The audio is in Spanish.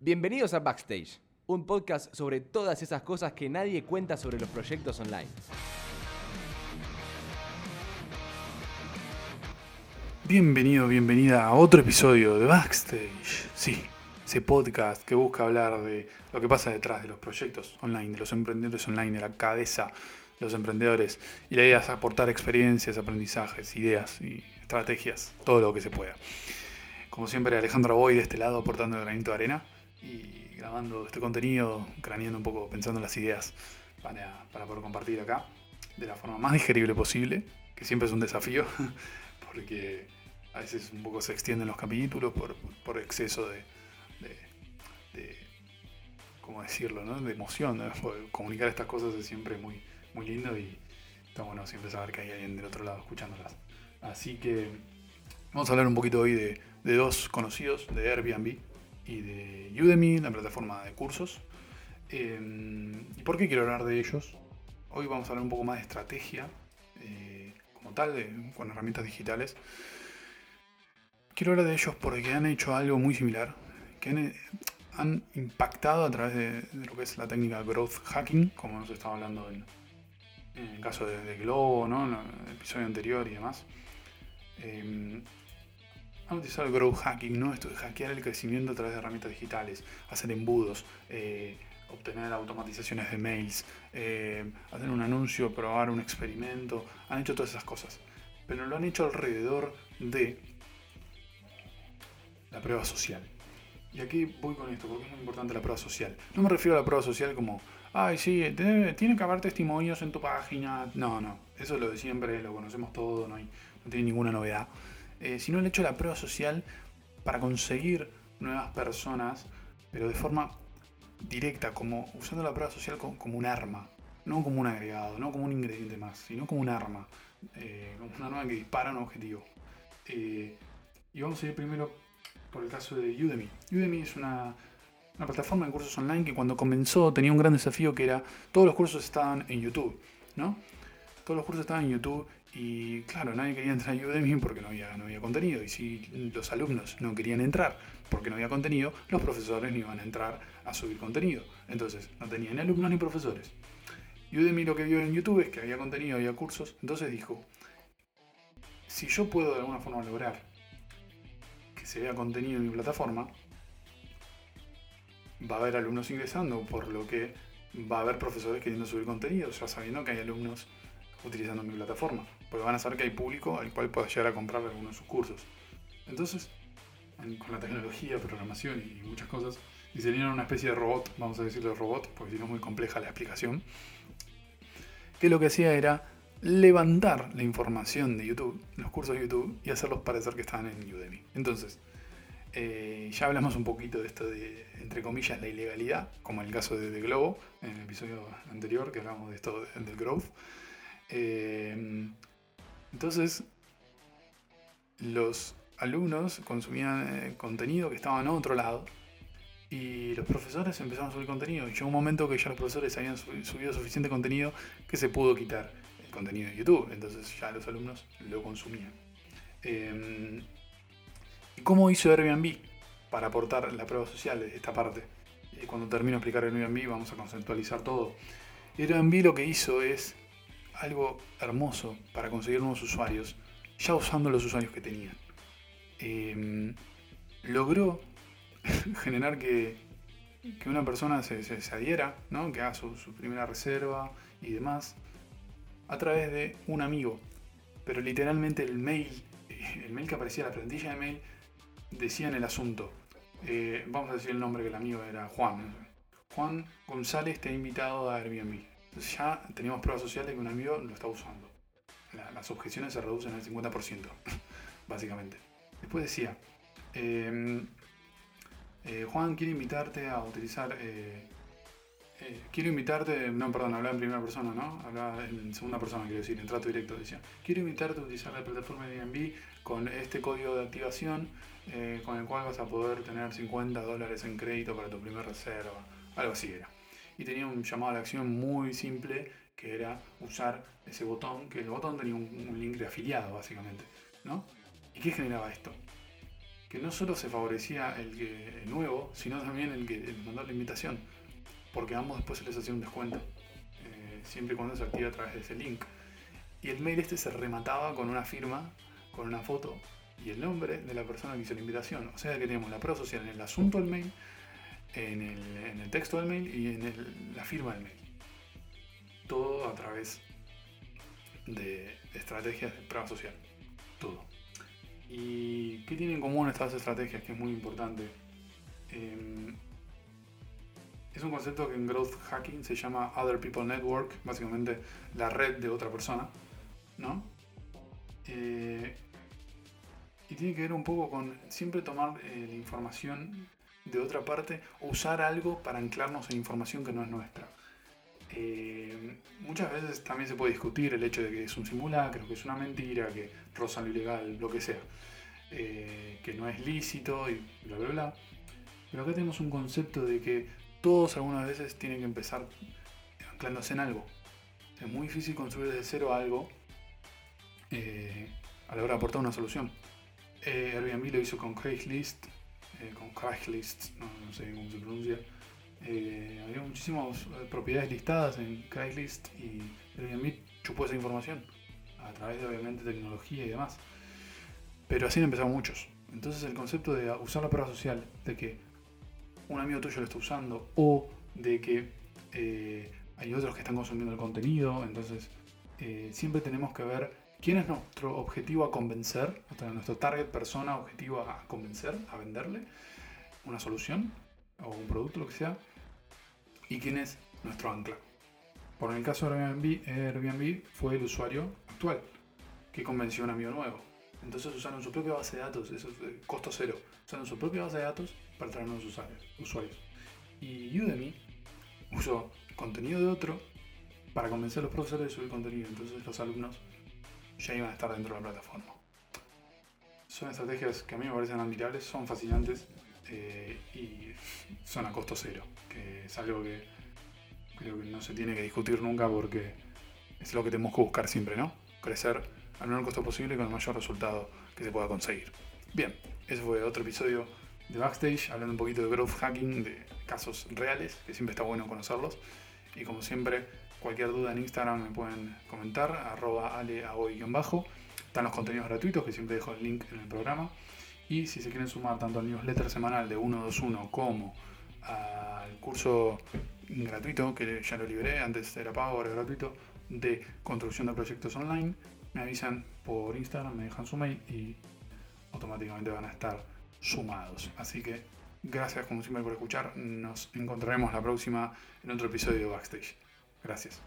Bienvenidos a Backstage, un podcast sobre todas esas cosas que nadie cuenta sobre los proyectos online. Bienvenido, bienvenida a otro episodio de Backstage. Sí, ese podcast que busca hablar de lo que pasa detrás de los proyectos online, de los emprendedores online, de la cabeza de los emprendedores. Y la idea es aportar experiencias, aprendizajes, ideas y estrategias, todo lo que se pueda. Como siempre, Alejandro Boy de este lado aportando el granito de arena y grabando este contenido, craneando un poco, pensando en las ideas para, para poder compartir acá de la forma más digerible posible, que siempre es un desafío, porque a veces un poco se extienden los capítulos por, por exceso de, de, ¿cómo decirlo?, ¿no? de emoción. Comunicar estas cosas es siempre muy, muy lindo y está bueno siempre saber que hay alguien del otro lado escuchándolas. Así que vamos a hablar un poquito hoy de, de dos conocidos, de Airbnb y de Udemy, la plataforma de cursos. Eh, ¿Y por qué quiero hablar de ellos? Hoy vamos a hablar un poco más de estrategia, eh, como tal, de- con herramientas digitales. Quiero hablar de ellos porque han hecho algo muy similar, que han, impactado a través de, lo que es la técnica growth hacking, como hemos estado hablando en, el caso de, de Globo, ¿no? en el episodio anterior y demás. Eh, han utilizado el growth hacking, ¿no? Esto de hackear el crecimiento a través de herramientas digitales, hacer embudos, eh, obtener automatizaciones de mails, eh, hacer un anuncio, probar un experimento. Han hecho todas esas cosas. Pero lo han hecho alrededor de la prueba social. Y aquí voy con esto, porque es muy importante la prueba social. No me refiero a la prueba social como, ay, sí, tiene que haber testimonios en tu página. No, no, eso es lo de siempre, lo conocemos todo, no, hay, no tiene ninguna novedad. Eh, sino el hecho de la prueba social para conseguir nuevas personas, pero de forma directa, como usando la prueba social co- como, un arma, no como un agregado, no como un ingrediente más, sino como un arma, eh, como un arma que dispara un objetivo. Eh, y vamos a ir primero por el caso de Udemy. Udemy es una, una plataforma de cursos online que cuando comenzó tenía un gran desafío que era todos los cursos estaban en YouTube, ¿no? Todos los cursos estaban en YouTube y claro, nadie quería entrar a Udemy porque no había, no había contenido. Y si los alumnos no querían entrar porque no había contenido, los profesores no iban a entrar a subir contenido. Entonces, no tenían ni alumnos ni profesores. Udemy lo que vio en YouTube es que había contenido, había cursos. Entonces dijo, si yo puedo de alguna forma lograr que se vea contenido en mi plataforma, va a haber alumnos ingresando, por lo que va a haber profesores queriendo subir contenido, ya sabiendo que hay alumnos utilizando mi plataforma, porque van a saber que hay público al cual pueda llegar a comprar algunos de sus cursos. Entonces, en- con la tecnología, programación y muchas cosas, diseñaron una especie de robot, vamos a decirle robot, porque si no es muy compleja la explicación, que lo que hacía era levantar la información de YouTube, los cursos de YouTube, y hacerlos parecer que estaban en Udemy. Entonces, eh, ya hablamos un poquito de esto de, entre comillas, la ilegalidad, como en el caso de, de Globo, en el episodio anterior que hablamos de esto de- del growth. Eh, entonces, los alumnos consumían eh, contenido que estaba en otro lado y los profesores empezaron a subir contenido. Y llegó un momento que ya los profesores habían subi- subido suficiente contenido que se pudo quitar el contenido de YouTube. Entonces ya los alumnos lo consumían. ¿Y cómo hizo Airbnb para aportar la prueba social de esta parte? Cuando termino de explicar Airbnb vamos a conceptualizar todo. Airbnb lo que hizo es algo hermoso para conseguir nuevos usuarios, ya usando los usuarios que tenían. Eh, logró generar que, que una persona se, se- adhiera, ¿no? que haga su, su primera reserva y demás, a través de un amigo. Pero literalmente el mail, el mail que aparecía en la plantilla de mail, decía en el asunto, eh, vamos a decir el nombre que el amigo era Juan. Juan González te ha invitado a Airbnb. Ya tenemos pruebas sociales que un amigo lo está usando. La- las objeciones se reducen al 50%, básicamente. Después decía, eh, eh, Juan quiere invitarte a utilizar... eh, eh, quiero invitarte, no, perdón, hablaba en primera persona, ¿no? Hablaba en segunda persona, quiero decir, en trato directo. Decía, quiero invitarte a utilizar la plataforma de Airbnb con este código de activación con el cual vas a poder tener 50 dólares en crédito para tu primera reserva. Algo así era. Y tenía un llamado a la acción muy simple que era usar ese botón, que el botón tenía un, link de afiliado básicamente. ¿no? ¿Y qué generaba esto? Que no solo se favorecía el, que- el nuevo sino también el que les mandó la invitación, porque ambos después se les hacía un descuento, eh, siempre y cuando se activa a través de ese link. Y el mail este se remataba con una firma, con una foto y el nombre de la persona que hizo la invitación. O sea que teníamos la prueba social en el asunto del mail, en el, texto del mail y en la firma del mail. Todo a través de estrategias de prueba social. Todo. ¿Y qué tienen en común estas estrategias? Que es muy importante. Em, es un concepto que en Growth Hacking se llama Other People Network, básicamente la red de otra persona, ¿no? Eh, y tiene que ver un poco con siempre tomar eh, la información de otra parte usar algo para anclarnos en información que no es nuestra. Eh, muchas veces también se puede discutir el hecho de que es un simulacro, que es una mentira, que roza lo ilegal, lo que sea, eh, que no es lícito y bla bla bla. Pero acá tenemos un concepto de que todos algunas veces tienen que empezar anclándose en algo. Es muy difícil construir desde cero algo eh, a la hora de aportar una solución. Airbnb lo hizo con Craigslist, con Craigslist, no sé cómo se pronuncia eh, había muchísimas eh, propiedades listadas en Craigslist y Airbnb chupó esa información a través de obviamente tecnología y demás. Pero así han empezado muchos. Entonces el concepto de usar la prueba social, de que un amigo tuyo lo está usando o de que eh, hay otros que están consumiendo el contenido, entonces siempre tenemos que ver quién es nuestro objetivo a convencer, nuestro target persona objetivo a convencer, a venderle una solución o un producto, lo que sea, y quién es nuestro ancla. Por el caso de Airbnb, Airbnb fue el usuario actual que convenció a un amigo nuevo. Entonces usaron su propia base de datos, eso es eh, costo cero. Usaron su propia base de datos para traer nuevos usuarios. usuarios. Y Udemy usó contenido de otro para convencer a los profesores de subir contenido. Entonces los alumnos ya iban a estar dentro de la plataforma. Son estrategias que a mí me parecen admirables, son fascinantes eh, y son a costo cero, que es algo que creo que no se tiene que discutir nunca porque es lo que tenemos que buscar siempre, ¿no? Crecer al menor costo posible con el mayor resultado que se pueda conseguir. Bien, ese fue otro episodio de Backstage, hablando un poquito de growth hacking, de casos reales, que siempre está bueno conocerlos. Y como siempre, cualquier duda en Instagram me pueden comentar, arroba aleahoy-bajo. Están los contenidos gratuitos, que siempre dejo el link en el programa. Y si se quieren sumar tanto al newsletter semanal de 121 como al curso gratuito, que ya lo liberé, antes era pago, ahora gratuito, de construcción de proyectos online, me avisan por Instagram, me dejan su mail y automáticamente van a estar sumados. Así que gracias como siempre por escuchar. Nos encontraremos la próxima en otro episodio de Backstage. Gracias.